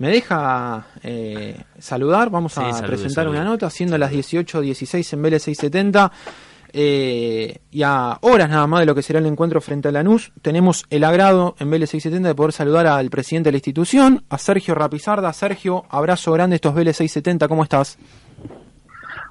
Me deja eh, saludar, vamos a presentar una nota, siendo las 18.16 en Vélez 670. Eh, y a horas nada más de lo que será el encuentro frente a Lanús, tenemos el agrado en Vélez 670 de poder saludar al presidente de la institución, a Sergio Rapizarda. Sergio, abrazo grande estos Vélez 670, ¿cómo estás?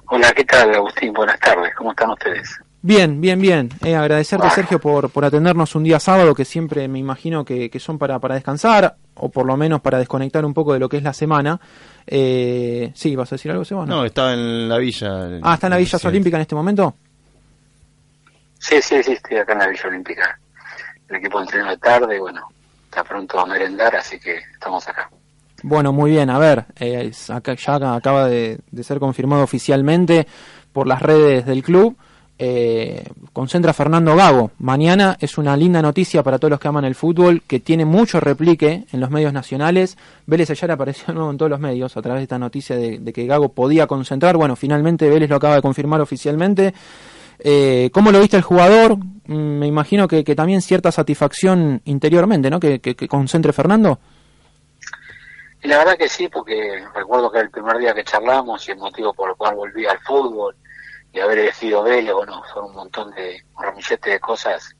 Hola, ¿qué tal Agustín? Buenas tardes, ¿cómo están ustedes? Bien, bien, bien. Eh, agradecerte, Sergio, por, por atendernos un día sábado, que siempre me imagino que, que, son para, para descansar, o por lo menos para desconectar un poco de lo que es la semana. Eh, sí, ¿vas a decir algo, Sebas? No, no estaba en la villa. Ah, ¿está en la Villa Olímpica en este momento? Sí, sí, sí, estoy acá en la Villa Olímpica. El equipo entrena de tarde, bueno, está pronto a merendar, así que estamos acá. Bueno, muy bien, a ver, eh, acá, ya acaba de, ser confirmado oficialmente por las redes del club. Eh, concentra Fernando Gago. Mañana es una linda noticia para todos los que aman el fútbol, que tiene mucho replique en los medios nacionales. Vélez ayer apareció nuevo en todos los medios a través de esta noticia de, que Gago podía concentrar. Bueno, finalmente Vélez lo acaba de confirmar oficialmente. Eh, ¿Cómo lo viste el jugador? Mm, me imagino que, también cierta satisfacción interiormente, ¿no? Que, concentre Fernando. La verdad que sí, porque recuerdo que el primer día que charlamos y el motivo por el cual volví al fútbol y haber elegido Vélez, bueno, son un montón de, un ramillete de cosas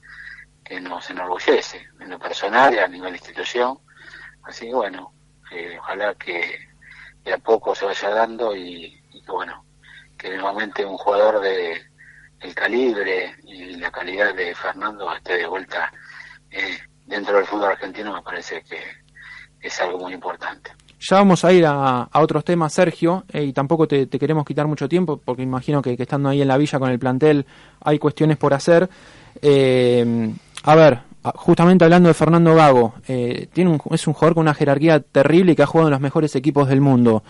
que nos enorgullece en lo personal y a nivel institución. Así que bueno, eh, ojalá que de a poco se vaya dando y, y que bueno, que nuevamente un jugador de, el calibre y la calidad de Fernando esté de vuelta eh, dentro del fútbol argentino me parece que es algo muy importante. Ya vamos a ir a, otros temas, Sergio, eh, y tampoco te, queremos quitar mucho tiempo, porque imagino que, estando ahí en la villa con el plantel hay cuestiones por hacer. Eh, a ver, justamente hablando de Fernando Gago, tiene un, es un jugador con una jerarquía terrible y que ha jugado en los mejores equipos del mundo.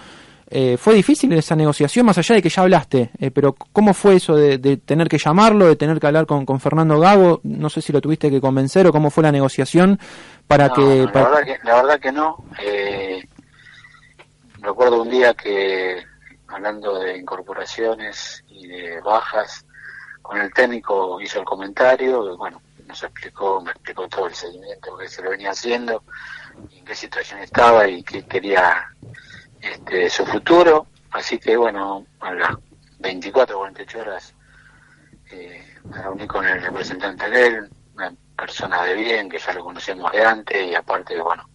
Eh, ¿Fue difícil esa negociación, más allá de que ya hablaste? Eh, pero ¿cómo fue eso de, tener que llamarlo, de tener que hablar con, con, Fernando Gago? No sé si lo tuviste que convencer o cómo fue la negociación para que... La, Verdad que la verdad que no. Eh, recuerdo un día que, hablando de incorporaciones y de bajas, con el técnico hizo el comentario, bueno, nos explicó, me explicó todo el seguimiento que se lo venía haciendo, en qué situación estaba y qué quería este, su futuro. Así que bueno, a las 24 o 48 horas eh, me reuní con el representante de él, una persona de bien, que ya lo conocemos de antes y aparte, bueno,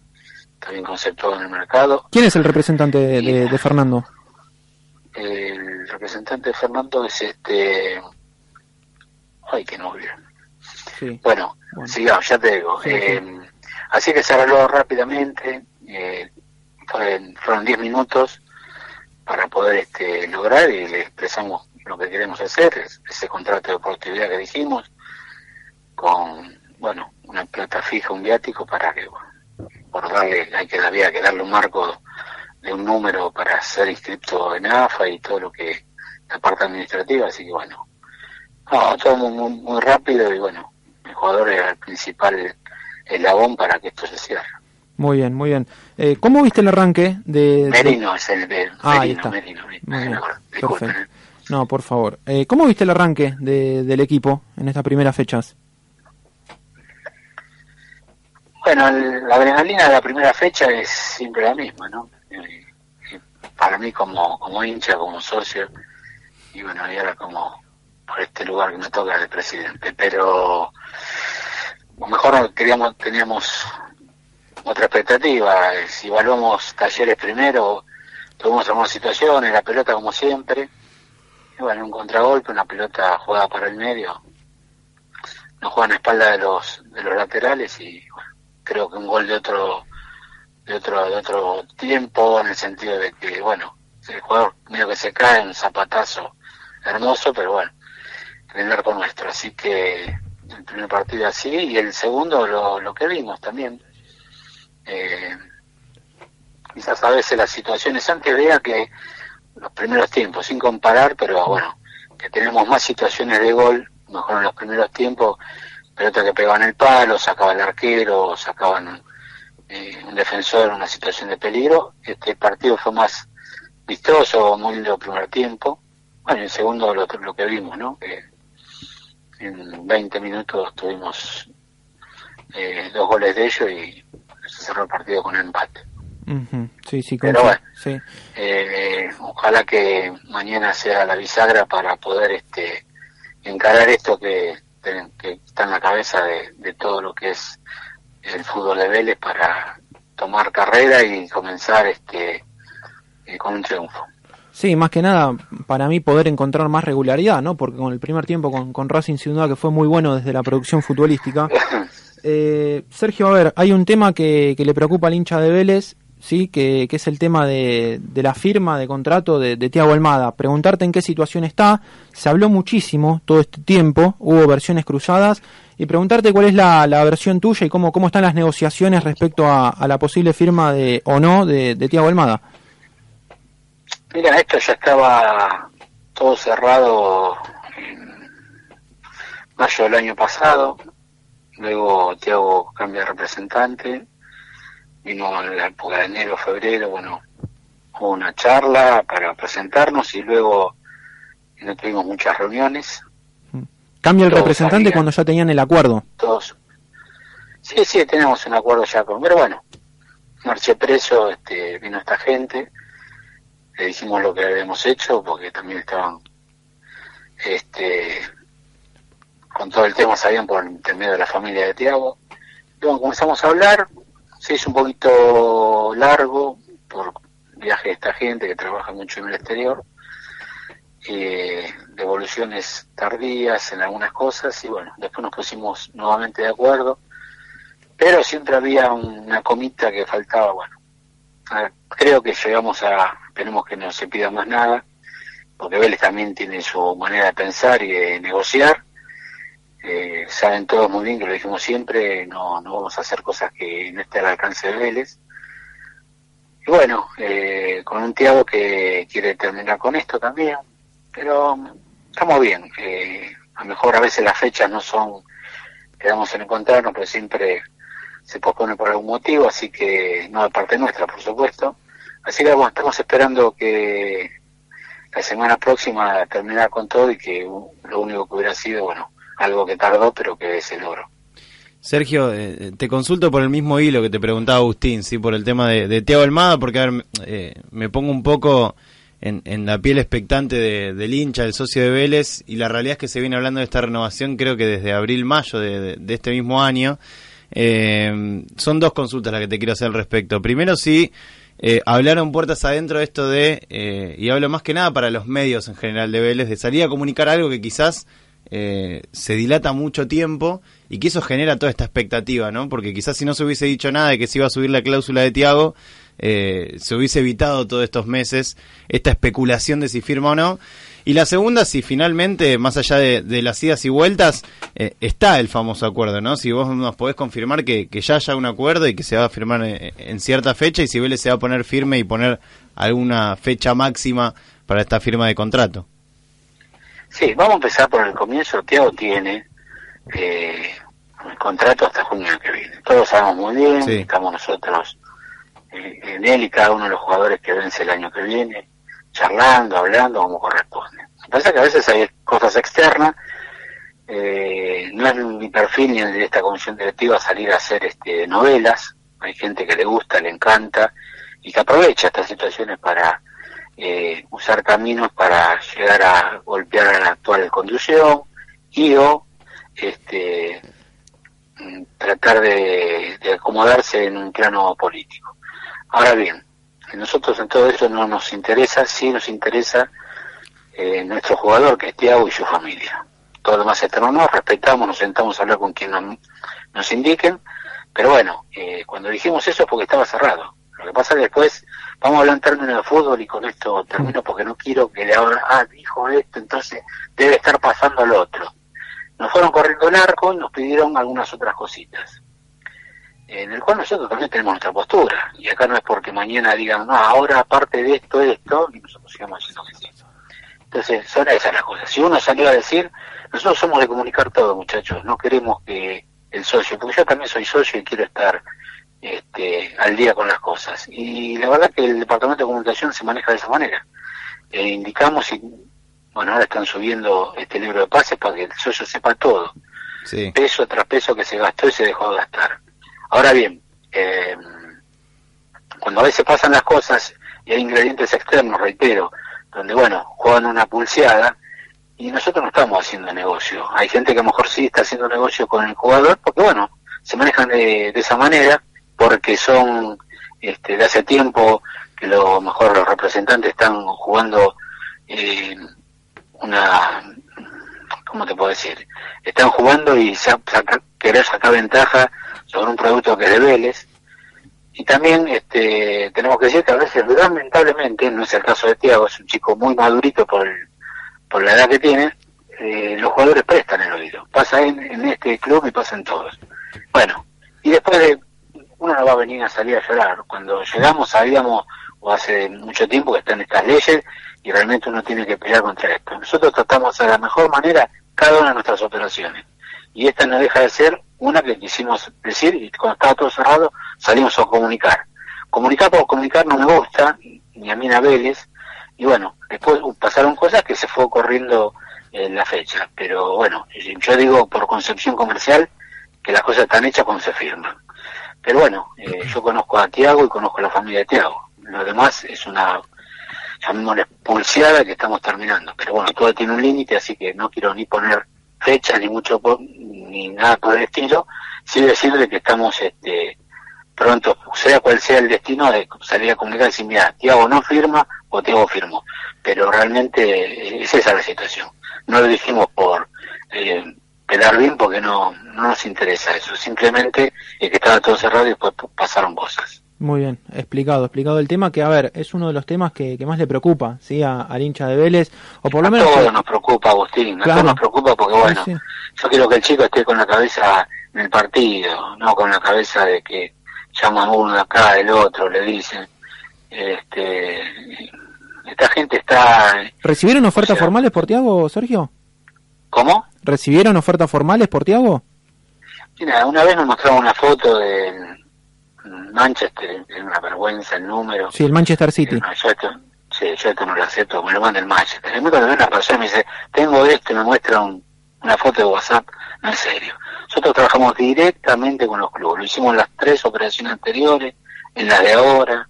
también conceptuado en el mercado. ¿Quién es el representante de, Fernando? El representante de Fernando es este... Ay, qué novio. Bueno, sigamos, ya te digo. Eh, así que se arregló rápidamente. Eh, fueron 10 minutos para poder este, lograr y le expresamos lo que queremos hacer, ese contrato de oportunidad que dijimos, con, bueno, una plata fija, un viático para que, por darle, hay que, había que darle un marco de un número para ser inscrito en AFA y todo lo que, la parte administrativa, así que bueno, todo muy, muy, rápido y bueno, el jugador era el principal eslabón para que esto se cierre. Muy bien, muy bien. Eh, ¿Cómo viste el arranque de...? Merino es el de... Ah, ahí está. Perfecto. No, por favor. Eh, ¿Cómo viste el arranque de, del equipo en estas primeras fechas? Bueno, la adrenalina de la primera fecha es siempre la misma, ¿no? para mí como, como hincha, como socio, y bueno, y ahora como por este lugar que me toca de presidente, pero mejor queríamos, teníamos otra expectativa. Si evaluamos talleres primero, tuvimos algunas situaciones, la pelota como siempre. Y bueno, un contragolpe, una pelota jugada para el medio. Nos juegan a espalda de los, de los laterales y creo que un gol de otro, de otro, de otro tiempo, en el sentido de que, bueno, el jugador medio que se cae, un zapatazo hermoso, pero bueno, el arco nuestro. Así que el primer partido así y el segundo lo, lo que vimos también eh, quizás a veces las situaciones antes vea que los primeros tiempos, sin comparar, pero bueno, que tenemos más situaciones de gol, mejor en los primeros tiempos, pelota que pegaban el palo, sacaba el arquero, sacaban eh, un defensor en una situación de peligro. Este partido fue más vistoso, muy lindo primer tiempo. Bueno, en segundo lo, lo que vimos, ¿no? Que en 20 minutos tuvimos eh, dos goles de ellos y se cerró el partido con un empate. Sí, sí, Pero bueno, eh, ojalá que mañana sea la bisagra para poder este encarar esto que, está en la cabeza de, todo lo que es el fútbol de Vélez para tomar carrera y comenzar este eh, con un triunfo. Sí, más que nada para mí poder encontrar más regularidad, ¿no? Porque con el primer tiempo con, con Racing sin duda que fue muy bueno desde la producción futbolística. Eh, Sergio, a ver, hay un tema que, que, le preocupa al hincha de Vélez, sí, que, que es el tema de, de, la firma de contrato de, Tiago Almada. Preguntarte en qué situación está. Se habló muchísimo todo este tiempo, hubo versiones cruzadas y preguntarte cuál es la, la versión tuya y cómo, cómo están las negociaciones respecto a, a la posible firma de o no de, de Tiago Almada. Mira, esto ya estaba todo cerrado en mayo del año pasado. Luego Tiago cambia de representante. Vino en la época de enero, febrero, bueno, hubo una charla para presentarnos y luego no tuvimos muchas reuniones. ¿Cambia el representante cuando ya tenían el acuerdo? Todos. Sí, sí, tenemos un acuerdo ya con... Pero bueno, marché preso, este, vino esta gente le dijimos lo que habíamos hecho porque también estaban este con todo el tema sabían por intermedio de la familia de Tiago y bueno comenzamos a hablar se hizo un poquito largo por viaje de esta gente que trabaja mucho en el exterior y devoluciones tardías en algunas cosas y bueno después nos pusimos nuevamente de acuerdo pero siempre había una comita que faltaba bueno creo que llegamos a esperemos que no se pida más nada, porque Vélez también tiene su manera de pensar y de negociar. Eh, saben todos muy bien que lo dijimos siempre, no, no vamos a hacer cosas que no estén al alcance de Vélez. Y bueno, eh, con un Tiago que quiere terminar con esto también, pero estamos bien. Eh, a lo mejor a veces las fechas no son, quedamos en encontrarnos, pero siempre se pospone por algún motivo, así que no de parte nuestra, por supuesto. Así que bueno, estamos esperando que la semana próxima terminar con todo y que lo único que hubiera sido, bueno, algo que tardó, pero que se logró. Sergio, eh, te consulto por el mismo hilo que te preguntaba Agustín, sí, por el tema de, de Tiago Almada, porque a ver, eh, me pongo un poco en, la piel expectante del hincha, del socio de Vélez, y la realidad es que se viene hablando de esta renovación creo que desde abril-mayo de, este mismo año. Eh, son dos consultas las que te quiero hacer al respecto. Primero, si eh, hablaron puertas adentro esto de, eh, y hablo más que nada para los medios en general de Vélez, de salir a comunicar algo que quizás eh, se dilata mucho tiempo y que eso genera toda esta expectativa, ¿no? Porque quizás si no se hubiese dicho nada de que se iba a subir la cláusula de Tiago, se hubiese evitado todos estos meses esta especulación de si firma o no. Y la segunda, si finalmente, más allá de, las idas y vueltas, eh, está el famoso acuerdo, ¿no? Si vos nos podés confirmar que, ya haya un acuerdo y que se va a firmar en, cierta fecha y si Vélez se va a poner firme y poner alguna fecha máxima para esta firma de contrato. Sí, vamos a empezar por el comienzo. Tiago tiene eh, el contrato hasta junio que viene. Todos sabemos muy bien, estamos nosotros eh, en él y cada uno de los jugadores que vence el año que viene charlando, hablando como corresponde. Pasa que a veces hay cosas externas, eh, no es mi perfil ni de esta comisión directiva salir a hacer este novelas, hay gente que le gusta, le encanta y que aprovecha estas situaciones para eh, usar caminos para llegar a golpear a la actual conducción y o este mm, tratar de acomodarse en un plano político. Ahora bien, nosotros en todo eso no nos interesa, sí nos interesa eh, nuestro jugador, que es Tiago y su familia. Todo lo más externo no, respetamos, nos sentamos a hablar con quien nos, indiquen, pero bueno, eh, cuando dijimos eso es porque estaba cerrado. Lo que pasa que después vamos a hablar en términos de fútbol y con esto termino porque no quiero que le hagan, ah, dijo esto, entonces debe estar pasando al otro. Nos fueron corriendo el arco y nos pidieron algunas otras cositas en el cual nosotros también tenemos nuestra postura. Y acá no es porque mañana digan, no, ahora aparte de esto, esto, y nosotros sigamos haciendo que sí. Entonces, son esas las cosas. Si uno salió a decir, nosotros somos de comunicar todo, muchachos, no queremos que el socio, porque yo también soy socio y quiero estar este, al día con las cosas. Y la verdad que el departamento de comunicación se maneja de esa manera. Eh, indicamos y, bueno, ahora están subiendo este libro de pases para que el socio sepa todo. Peso tras peso que se gastó y se dejó de gastar Ahora bien, eh, cuando a veces pasan las cosas y hay ingredientes externos, reitero, donde, bueno, juegan una pulseada y nosotros no estamos haciendo negocio. Hay gente que a lo mejor sí está haciendo negocio con el jugador porque, bueno, se manejan de, esa manera porque son este, de hace tiempo que lo mejor los representantes están jugando eh, una ¿cómo te puedo decir? Están jugando y querer sacar ventaja sobre un producto que es de Vélez. Y también este, tenemos que decir que a veces, lamentablemente, no es el caso de Tiago, es un chico muy madurito por, por la edad que tiene, eh, los jugadores prestan el oído. Pasa en, en este club y pasa en todos. Bueno, y después de, uno no va a venir a salir a llorar. Cuando llegamos sabíamos, o hace mucho tiempo que están estas leyes, y realmente uno tiene que pelear contra esto. Nosotros tratamos de la mejor manera cada una de nuestras operaciones. Y esta no deja de ser una que quisimos decir y cuando estaba todo cerrado salimos a comunicar. Comunicar por comunicar no me gusta, ni a mí ni a Vélez, y bueno, después pasaron cosas que se fue corriendo en la fecha, pero bueno, yo digo por concepción comercial que las cosas están hechas cuando se firman. Pero bueno, eh, yo conozco a Tiago y conozco a la familia de Tiago. Lo demás es una llamémosle pulseada que estamos terminando. Pero bueno, todo tiene un límite, así que no quiero ni poner fecha ni mucho ni nada por el estilo. Sí decirle que estamos este pronto, sea cual sea el destino, de salir a comunicar y decir, mira, Tiago no firma o Tiago firmó. Pero realmente es esa la situación. No lo dijimos por eh, quedar bien porque no, no nos interesa eso. Simplemente es que estaba todo cerrado y después pasaron cosas. Muy bien, explicado, explicado el tema que, a ver, es uno de los temas que, más le preocupa, ¿sí? A, al hincha de Vélez, o por lo menos... A todos nos preocupa, Agustín, a todos nos preocupa porque, bueno, yo quiero que el chico esté con la cabeza en el partido, no con la cabeza de que llaman uno de acá, el otro, le dicen, este... Esta gente está... ¿Recibieron ofertas formales por Tiago, Sergio? ¿Cómo? ¿Recibieron ofertas formales por Tiago? Mira, una vez nos mostraron una foto de Manchester, es una vergüenza el número. Sí, el Manchester City. yo esto, sí, yo esto no lo acepto, me lo manda el Manchester. El cuando una persona me dice, tengo esto y me muestra una foto de WhatsApp, no en serio. Nosotros trabajamos directamente con los clubes, lo hicimos en las tres operaciones anteriores, en las de ahora,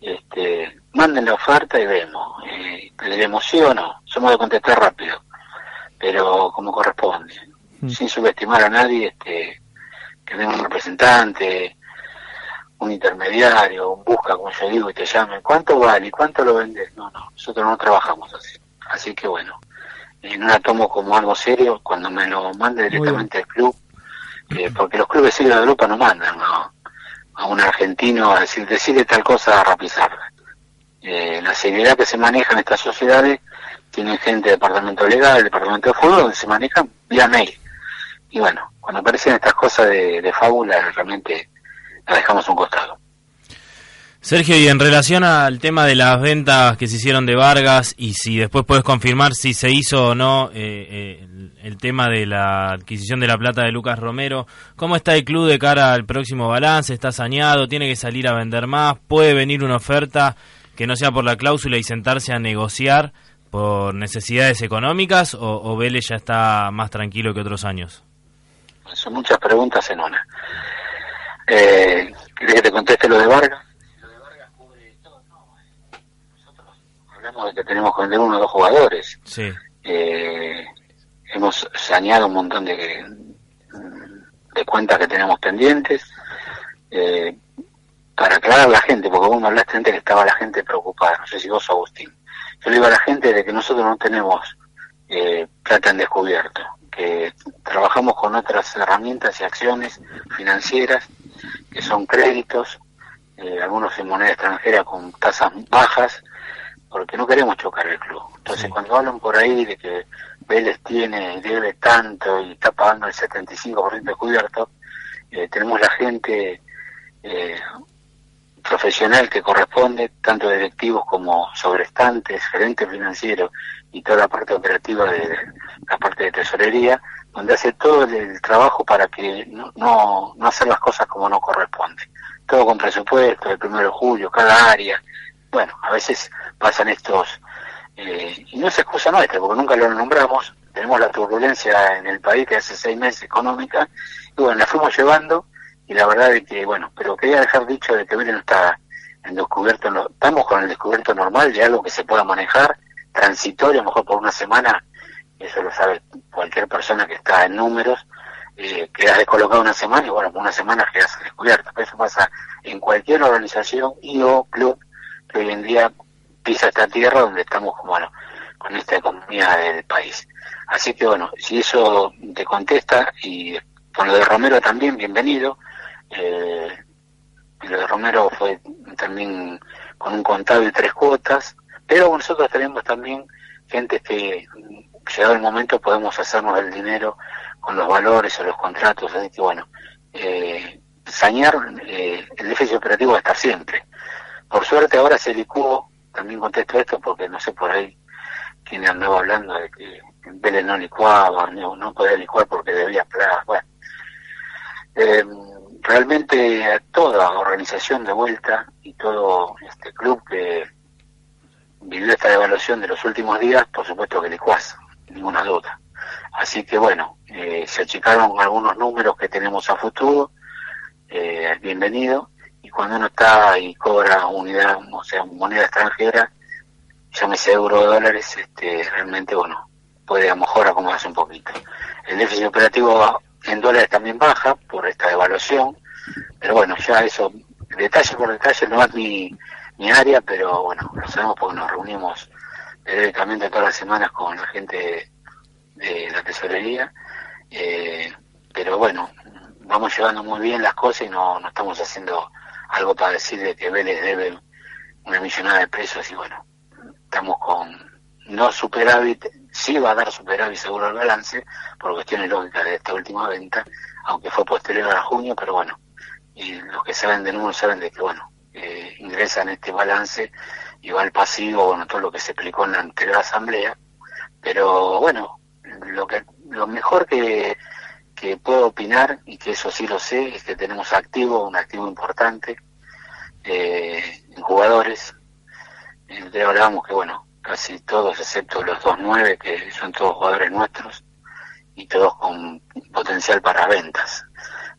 este, manden la oferta y vemos. Eh, ¿Le emociono? Somos de contestar rápido, pero como corresponde, mm. sin subestimar a nadie, este, que venga un representante, un intermediario, un busca, como yo digo, y te llamen, ¿cuánto vale? ¿Cuánto lo vendes? No, no, nosotros no trabajamos así. Así que bueno, no la tomo como algo serio cuando me lo mande directamente al club, eh, porque los clubes serios de Europa no mandan a un argentino a decir, decirle tal cosa a rapizarla. Eh, la seriedad que se maneja en estas sociedades tienen gente del departamento legal, departamento de fútbol, donde se manejan vía mail. Y bueno, cuando aparecen estas cosas de, de fábula, realmente la dejamos un costado. Sergio, y en relación al tema de las ventas que se hicieron de Vargas y si después puedes confirmar si se hizo o no eh, eh, el, tema de la adquisición de la plata de Lucas Romero, ¿cómo está el club de cara al próximo balance? ¿Está saneado? ¿Tiene que salir a vender más? ¿Puede venir una oferta que no sea por la cláusula y sentarse a negociar por necesidades económicas o, o Vélez ya está más tranquilo que otros años? Son muchas preguntas en una. Eh, ¿Querés que te conteste lo de Vargas? Lo de Vargas cubre todo, no. Nosotros hablamos de que tenemos que vender uno o dos jugadores. Sí. Eh, hemos saneado un montón de, de cuentas que tenemos pendientes. Eh, para aclarar a la gente, porque vos me hablaste antes que estaba la gente preocupada, no sé si vos, Agustín. Yo le digo a la gente de que nosotros no tenemos eh, plata en descubierto, que trabajamos con otras herramientas y acciones financieras que son créditos, eh, algunos en moneda extranjera con tasas bajas, porque no queremos chocar el club. Entonces, cuando hablan por ahí de que Vélez tiene y debe tanto y está pagando el 75% de cubierto, eh, tenemos la gente eh, profesional que corresponde, tanto directivos como sobrestantes, gerentes financieros y toda la parte operativa de la parte de tesorería, donde hace todo el, trabajo para que no, no, hacer las cosas como no corresponde. Todo con presupuesto, el primero de julio, cada área. Bueno, a veces pasan estos, eh, y no es excusa nuestra, porque nunca lo nombramos, tenemos la turbulencia en el país que hace seis meses económica, y bueno, la fuimos llevando, y la verdad es que, bueno, pero quería dejar dicho de que Vélez no está en descubierto, no- estamos con el descubierto normal de algo que se pueda manejar, transitorio, a lo mejor por una semana, eso lo sabe cualquier persona que está en números, eh, quedas descolocado una semana y bueno, por una semana quedas descubierto. Eso pasa en cualquier organización y o club que hoy en día pisa esta tierra donde estamos como, con esta economía del país. Así que bueno, si eso te contesta y con lo de Romero también, bienvenido. Eh, lo de Romero fue también con un contado y tres cuotas, pero nosotros tenemos también gente que llegado el momento podemos hacernos el dinero con los valores o los contratos, así que bueno, eh, sanear eh, el déficit operativo va siempre. Por suerte ahora se licuó, también contesto esto porque no sé por ahí quién andaba hablando de que Vélez no licuaba, no, no podía licuar porque debía plagas, bueno. Eh, realmente toda organización de vuelta y todo este club que vivió esta devaluación de los últimos días, por supuesto que licuás, ninguna duda. Así que bueno, eh, se achicaron algunos números que tenemos a futuro, eh, bienvenido, y cuando uno está y cobra unidad, o sea, moneda extranjera, llámese euro dólares, este, realmente, bueno, puede a lo mejor acomodarse un poquito. El déficit operativo en dólares también baja por esta devaluación, pero bueno, ya eso, detalle por detalle, no es mi, mi área, pero bueno, lo sabemos porque nos reunimos periódicamente todas las semanas con la gente de la tesorería, eh, pero bueno, vamos llevando muy bien las cosas y no, no estamos haciendo algo para decir de que Vélez debe una millonada de pesos y bueno, estamos con no superávit, sí va a dar superávit seguro el balance, por cuestiones lógicas de esta última venta, aunque fue posterior a junio, pero bueno, y los que saben de números saben de que bueno, eh, ingresa en este balance y va al pasivo, bueno, todo lo que se explicó en la anterior asamblea, pero bueno, lo que lo mejor que, que puedo opinar, y que eso sí lo sé, es que tenemos activo, un activo importante eh, en jugadores. Eh, hablábamos que, bueno, casi todos, excepto los dos nueve, que son todos jugadores nuestros, y todos con potencial para ventas.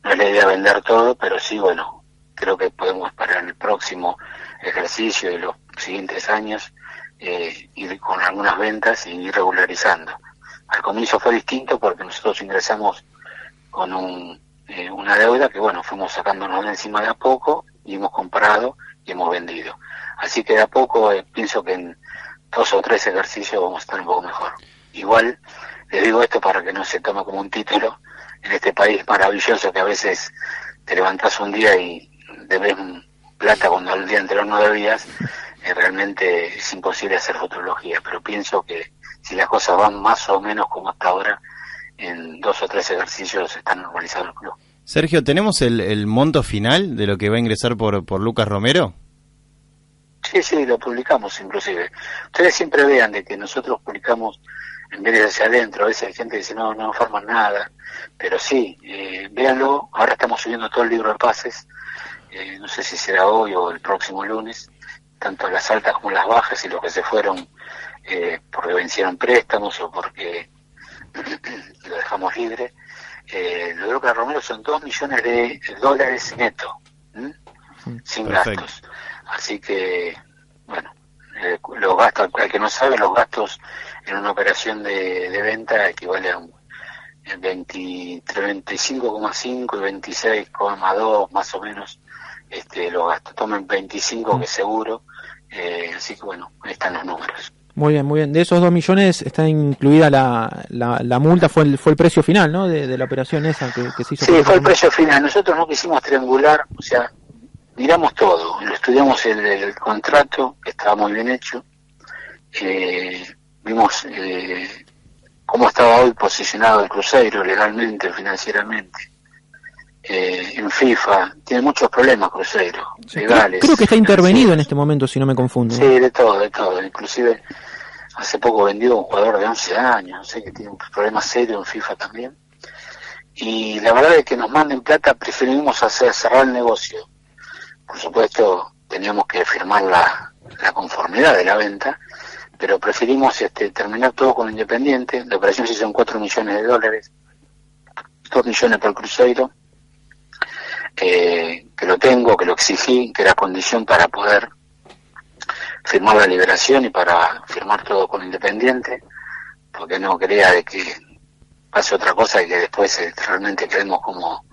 No es la idea vender todo, pero sí, bueno, creo que podemos para el próximo ejercicio y los siguientes años eh, ir con algunas ventas y ir regularizando. Al comienzo fue distinto porque nosotros ingresamos con un, eh, una deuda que, bueno, fuimos sacándonos de encima de a poco y hemos comprado y hemos vendido. Así que de a poco eh, pienso que en dos o tres ejercicios vamos a estar un poco mejor. Igual, les digo esto para que no se tome como un título, en este país maravilloso que a veces te levantás un día y debes plata cuando el día anterior no debías, eh, realmente es imposible hacer futurología, pero pienso que si las cosas van más o menos como hasta ahora, en dos o tres ejercicios está normalizado el club. Sergio, ¿tenemos el, el monto final de lo que va a ingresar por, por Lucas Romero? Sí, sí, lo publicamos inclusive. Ustedes siempre vean de que nosotros publicamos en vez de hacia adentro, a veces hay gente que dice no, no forman nada, pero sí, eh, véanlo, ahora estamos subiendo todo el libro de pases, eh, no sé si será hoy o el próximo lunes, tanto las altas como las bajas y los que se fueron eh, porque vencieron préstamos o porque lo dejamos libre. Eh, lo de Lucas Romero son 2 millones de dólares neto, sin Perfecto. gastos. Así que, bueno, eh, los gastos, al que no sabe, los gastos en una operación de, de venta equivale a un eh, 20 entre 25,5 y 26,2 más o menos este, los gastos. Tomen 25 que seguro, eh, así que bueno, ahí están los números. Muy bien, muy bien. De esos dos millones está incluida la, la, la multa, fue el, fue el precio final, ¿no? De, de la operación esa que, que se hizo. Sí, fue el precio final. Nosotros no quisimos triangular, o sea, miramos todo, estudiamos el, el contrato, que estaba muy bien hecho, eh, vimos eh, cómo estaba hoy posicionado el Cruzeiro legalmente, financieramente, eh, en FIFA, tiene muchos problemas Cruzeiro, Sí, legales. creo que está intervenido en este momento, si no me confundo. Sí, de todo, de todo. Inclusive hace poco vendió un jugador de 11 años, no sé que tiene un problema serio en FIFA también. Y la verdad es que nos manden plata, preferimos hacer cerrar el negocio. Por supuesto, teníamos que firmar la, la conformidad de la venta, pero preferimos este, terminar todo con Independiente. La operación se hizo en 4 millones de dólares, 2 millones por Cruzeiro, eh, que lo tengo, que lo exigí, que era condición para poder firmar la liberación y para firmar todo con Independiente, porque no quería de que pase otra cosa y que después eh, realmente creemos como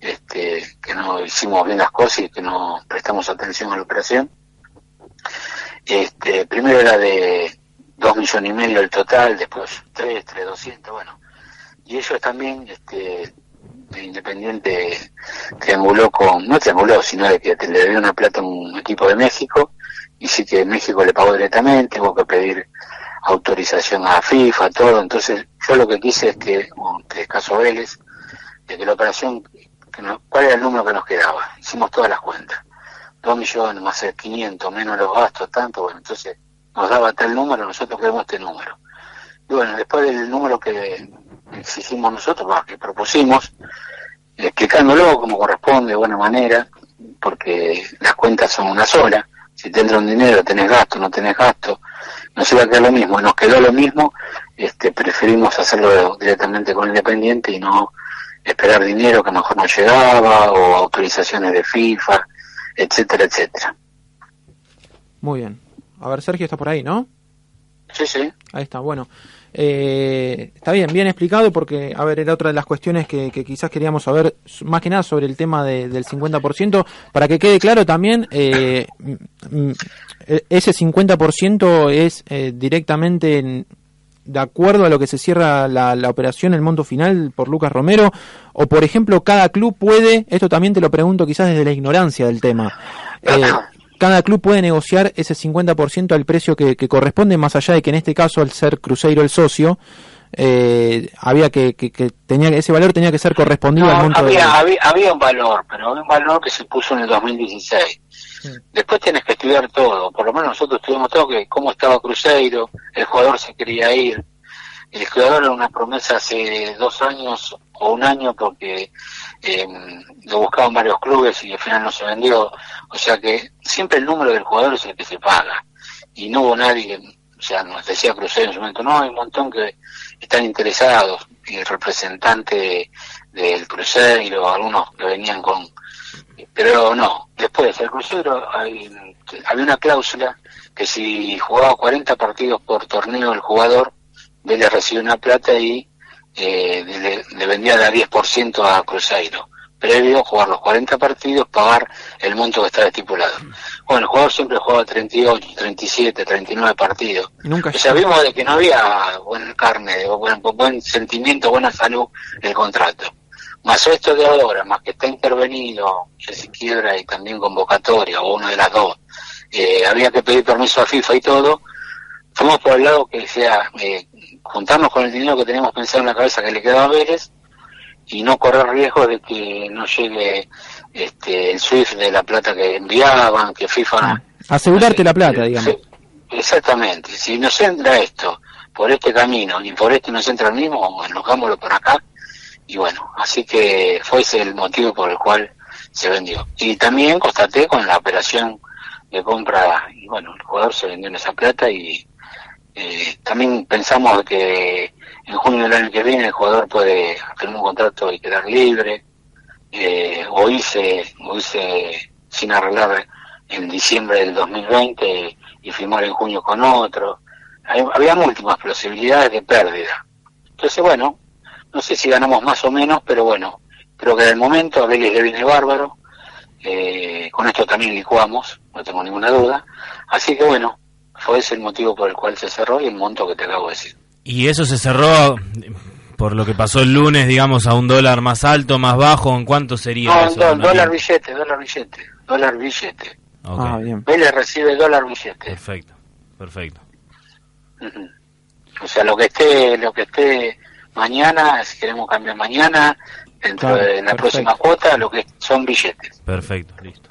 este, que no hicimos bien las cosas y que no prestamos atención a la operación. Este, primero era de dos millones y medio el total, después tres, tres doscientos, bueno. Y ellos también, este, de Independiente trianguló con, no trianguló, sino de que le debió una plata a un equipo de México, y sí que México le pagó directamente, tuvo que pedir autorización a FIFA, todo, entonces yo lo que quise es que, en caso Vélez, de que la operación, ¿cuál era el número que nos quedaba? Hicimos todas las cuentas, dos millones más el 500, menos los gastos, tanto, bueno, entonces nos daba tal número, nosotros queremos este número. Y bueno, después del número que exigimos nosotros, que propusimos, explicándolo como corresponde, de buena manera, porque las cuentas son una sola, si tendrás un dinero, tenés gasto, no tenés gasto, no se va a quedar lo mismo, nos quedó lo mismo, este, preferimos hacerlo directamente con Independiente y no esperar dinero que mejor no llegaba o autorizaciones de FIFA, etcétera, etcétera. Muy bien. A ver, Sergio está por ahí, ¿no? Sí, sí. Ahí está, bueno. Eh, está bien, bien explicado porque, a ver, era otra de las cuestiones que, quizás queríamos saber, más que nada sobre el tema del 50%, para que quede claro también, eh, ese 50% es eh, directamente de acuerdo a lo que se cierra la, la, operación, el monto final por Lucas Romero, o por ejemplo, cada club puede, esto también te lo pregunto quizás desde la ignorancia del tema, eh, cada club puede negociar ese 50% al precio que, corresponde, más allá de que en este caso, al ser Cruzeiro el socio, eh, había que, que, tenía ese valor tenía que ser correspondido al monto había, había, había, un valor, pero había un valor que se puso en el 2016. Después tienes que estudiar todo, por lo menos nosotros estudiamos todo, que cómo estaba Cruzeiro, el jugador se quería ir, el jugador era una promesa hace dos años o un año porque eh, lo buscaban varios clubes y al final no se vendió. O sea que siempre el número del jugador es el que se paga. Y no hubo nadie, o sea, nos decía Cruzeiro en su momento, no, hay un montón que están interesados. Y el representante del Cruzeiro, algunos que venían con... Pero no, después el Cruzeiro hay, había una cláusula que si jugaba 40 partidos por torneo el jugador, le recibía una plata y eh, le, vendía de 10% a Cruzeiro, previo a jugar los 40 partidos, pagar el monto que estaba estipulado. Bueno, el jugador siempre jugaba 38, 37, 39 partidos. Nunca o sea, vimos de que no había buena carne, buen, buen sentimiento, buena salud el contrato. Más esto de ahora, más que está intervenido, si quiebra y también convocatoria, o una de las dos, eh, había que pedir permiso a FIFA y todo, fuimos por el lado que sea eh, juntarnos con el dinero que teníamos pensado en la cabeza que le quedaba a Vélez y no correr riesgo de que no llegue este, el SWIFT de la plata que enviaban, que FIFA... Ah, asegurarte la plata, digamos. Exactamente. Si nos entra esto por este camino y por este nos entra el mismo, enojámoslo por acá. Y bueno, así que fue ese el motivo por el cual se vendió. Y también constaté con la operación de compra, y bueno, el jugador se vendió en esa plata y eh, también pensamos que en junio del año que viene el jugador puede firmar un contrato y quedar libre, eh, o irse, o irse sin arreglar en diciembre del 2020 y firmar en junio con otro. había múltiples posibilidades de pérdida. Entonces, bueno, no sé si ganamos más o menos, pero bueno, creo que en el momento a Vélez le viene bárbaro. Eh, con esto también licuamos, no tengo ninguna duda. Así que bueno, fue ese el motivo por el cual se cerró y el monto que te acabo de decir. ¿Y eso se cerró por lo que pasó el lunes, digamos, a un dólar más alto, más bajo? ¿En cuánto sería no, eso? dólar billete, dólar billete, dólar billete. Ah, bien. Vélez recibe dólar billete. Perfecto, perfecto. O sea, lo que esté, lo que esté mañana, si queremos cambiar mañana, dentro de la próxima cuota, lo que son billetes. Perfecto, listo.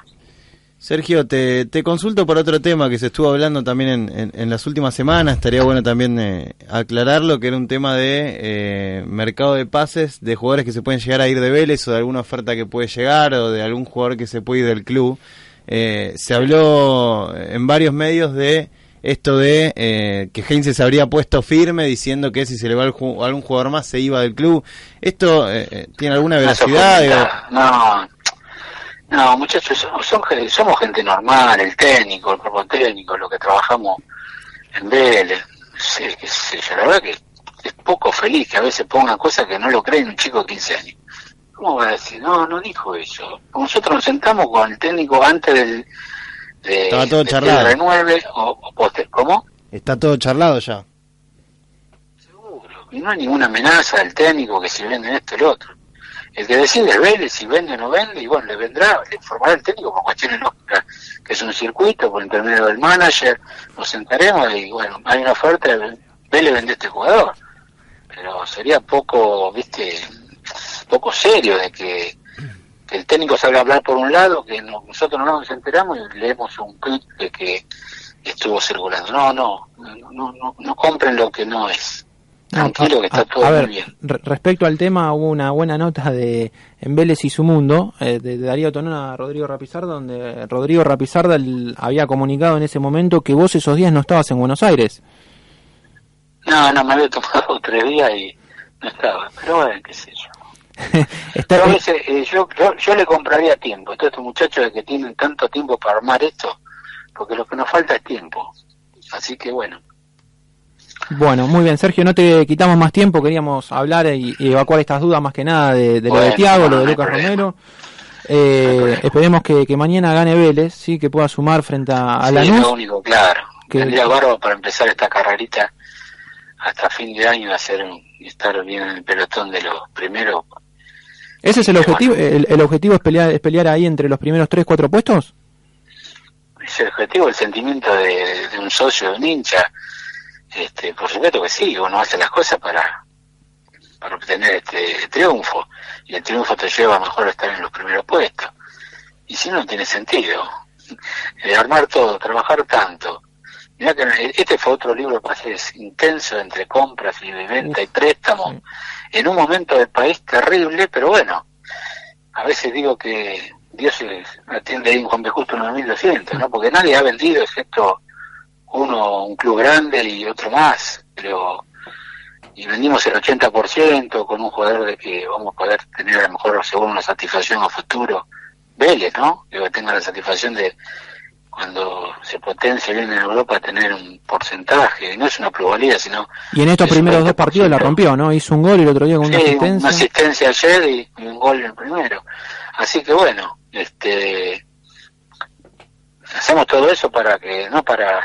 Sergio, te, consulto por otro tema que se estuvo hablando también en, las últimas semanas. Estaría bueno también eh, aclararlo, que era un tema de eh, mercado de pases, de jugadores que se pueden llegar a ir de Vélez o de alguna oferta que puede llegar o de algún jugador que se puede ir del club. Eh, se habló en varios medios de esto de que Heinze se habría puesto firme diciendo que si se le va algún jugador más se iba del club. ¿Esto tiene alguna veracidad? No, No, muchachos, son, somos gente normal, el técnico, el cuerpo técnico, lo que trabajamos en Vélez. Sí, la verdad que es poco feliz que a veces pongan cosas que no lo creen un chico de 15 años. ¿Cómo va a decir? No, no dijo eso. Nosotros nos sentamos con el técnico antes del. De, Estaba todo charlado. o, o ¿Cómo? Está todo charlado ya. Seguro. Y no hay ninguna amenaza del técnico que se vende esto lo otro. El que decide es vende si vende o no vende, y bueno, le vendrá, le informará el técnico por cuestiones lógicas, que es un circuito por intermedio del manager, nos sentaremos y bueno, hay una oferta, Vélez vende este jugador. Pero sería poco, viste, poco serio de que, el técnico salga a hablar por un lado, que nosotros no nos enteramos y leemos un clip de que estuvo circulando. No, no, no, no, no compren lo que no es. Tranquilo, que está todo muy bien. Respecto al tema, hubo una buena nota de en Vélez y su mundo, eh, de, Darío Tonón a Rodrigo Rapizarda, donde Rodrigo Rapizarda había comunicado en ese momento que vos esos días no estabas en Buenos Aires. No, no, me había tomado tres días y no estaba, pero bueno, qué sé yo. Eh, yo, yo, le compraría tiempo a estos muchachos que tienen tanto tiempo para armar esto, porque lo que nos falta es tiempo. Así que bueno. Bueno, muy bien, Sergio, no te quitamos más tiempo, queríamos hablar y, evacuar estas dudas más que nada de, lo de Tiago, lo de Lucas Romero. Eh, esperemos que, mañana gane Vélez, sí, que pueda sumar frente a, la sí, lo único, claro. Que... Tendría barro para empezar esta carrerita hasta fin de año, hacer estar bien en el pelotón de los primeros ¿Ese es el objetivo? El, objetivo es pelear, pelear ahí entre los primeros tres, cuatro puestos? Es el objetivo, el sentimiento de, un socio, de un hincha. Este, por supuesto que sí, uno hace las cosas para, para obtener este triunfo. Y el triunfo te lleva a mejor estar en los primeros puestos. Y si no, tiene sentido. De armar todo, trabajar tanto. Mirá que este fue otro libro que es intenso entre compras y venta y préstamo en un momento del país terrible, pero bueno, a veces digo que Dios atiende ahí en Juan B. Justo en 1200, ¿no? Porque nadie ha vendido excepto uno, un club grande y otro más, pero y vendimos el 80% con un jugador de que vamos a poder tener a lo mejor según una satisfacción a futuro. Vélez, ¿no? Que tenga la satisfacción de cuando se potencia bien en Europa tener un porcentaje, no es una pluralidad, sino... Y en estos primeros dos partidos la rompió, ¿no? Hizo un gol el otro día con una asistencia. una asistencia ayer y, un gol en el primero. Así que bueno, este hacemos todo eso para que, no para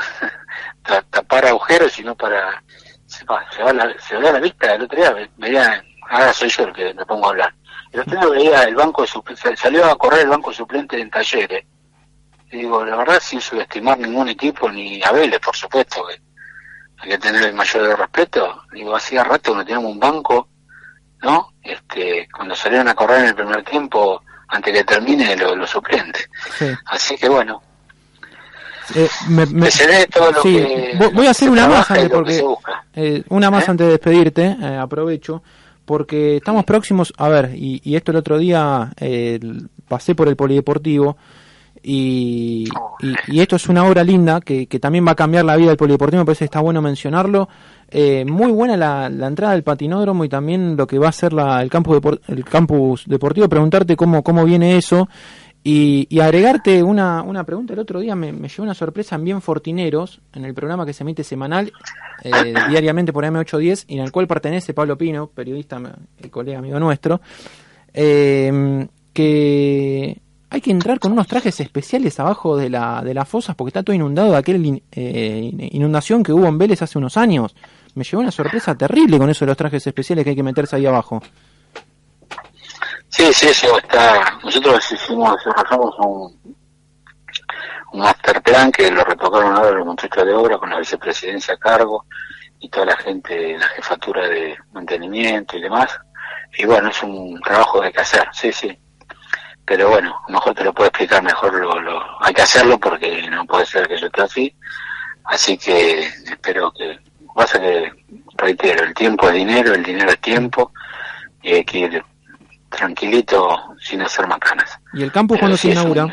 tapar agujeros, sino para... Se va, se va, la, se va la vista, el otro día veía, ahora soy yo el que me pongo a hablar. El otro día veía el banco salió a correr el banco suplente en talleres digo, la verdad, sin subestimar ningún equipo, ni a Vélez, por supuesto, que hay que tener el mayor respeto. Digo, hacía rato que no teníamos un banco, ¿no? Este, cuando salieron a correr en el primer tiempo, antes que termine, lo, lo suplente. Así que bueno. Eh, me, todo lo que voy a hacer una más antes porque eh, una más ¿Eh? antes de despedirte eh, aprovecho porque estamos próximos a ver y, y esto el otro día pasé por el polideportivo y, y, esto es una obra linda que, que, también va a cambiar la vida del polideportivo, me parece que está bueno mencionarlo. Eh, muy buena la, la, entrada del patinódromo y también lo que va a ser la, el, campus el campus deportivo. Preguntarte cómo, cómo viene eso y, y agregarte una, una pregunta. El otro día me, me llevó una sorpresa en Bien Fortineros, en el programa que se emite semanal, eh, diariamente por M810, y en el cual pertenece Pablo Pino, periodista, y colega amigo nuestro, eh, que hay que entrar con unos trajes especiales abajo de, la, de las fosas porque está todo inundado de aquella eh, inundación que hubo en Vélez hace unos años. Me llevó una sorpresa terrible con eso de los trajes especiales que hay que meterse ahí abajo. Sí, sí, eso está. Nosotros hicimos, desarrollamos un, un master plan que lo retocaron ahora los muchachos de obra con la vicepresidencia a cargo y toda la gente la jefatura de mantenimiento y demás. Y bueno, es un trabajo de que hacer, sí, sí pero bueno, a lo mejor te lo puedo explicar mejor, lo, hay que hacerlo porque no puede ser que yo esté así, así que espero que, pasa que, reitero, el tiempo es dinero, el dinero es tiempo, y hay que ir tranquilito sin hacer macanas. ¿Y el campo cuando se inaugura?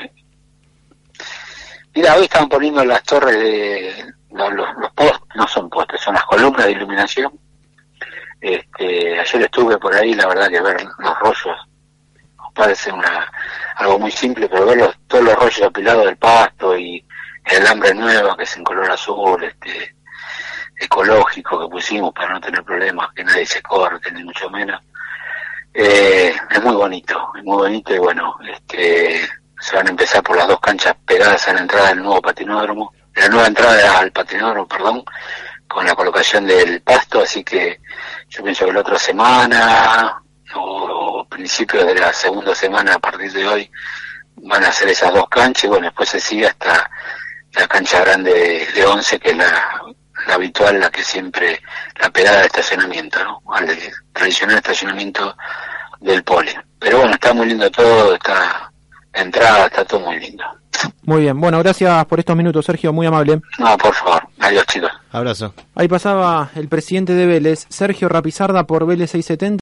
Mira, hoy están poniendo las torres de los, los, postes, no son postes, son las columnas de iluminación. Este, ayer estuve por ahí, la verdad que ver los rollos parece una algo muy simple, pero ver los, todos los rollos apilados del pasto y el alambre nuevo que es en color azul, este ecológico que pusimos para no tener problemas, que nadie se corte, ni mucho menos. Eh, es muy bonito, es muy bonito y bueno, este, se van a empezar por las dos canchas pegadas a la entrada del nuevo patinódromo, la nueva entrada al patinódromo, perdón, con la colocación del pasto, así que yo pienso que la otra semana o, principios de la segunda semana a partir de hoy van a ser esas dos canchas y bueno, después se sigue hasta la cancha grande de, de 11 que es la, la habitual, la que siempre, la pegada de estacionamiento, ¿no? Al tradicional estacionamiento del poli. Pero bueno, está muy lindo todo, está la entrada, está todo muy lindo. Muy bien, bueno, gracias por estos minutos, Sergio, muy amable. No, por favor, adiós chicos. Abrazo. Ahí pasaba el presidente de Vélez, Sergio Rapizarda por Vélez 670.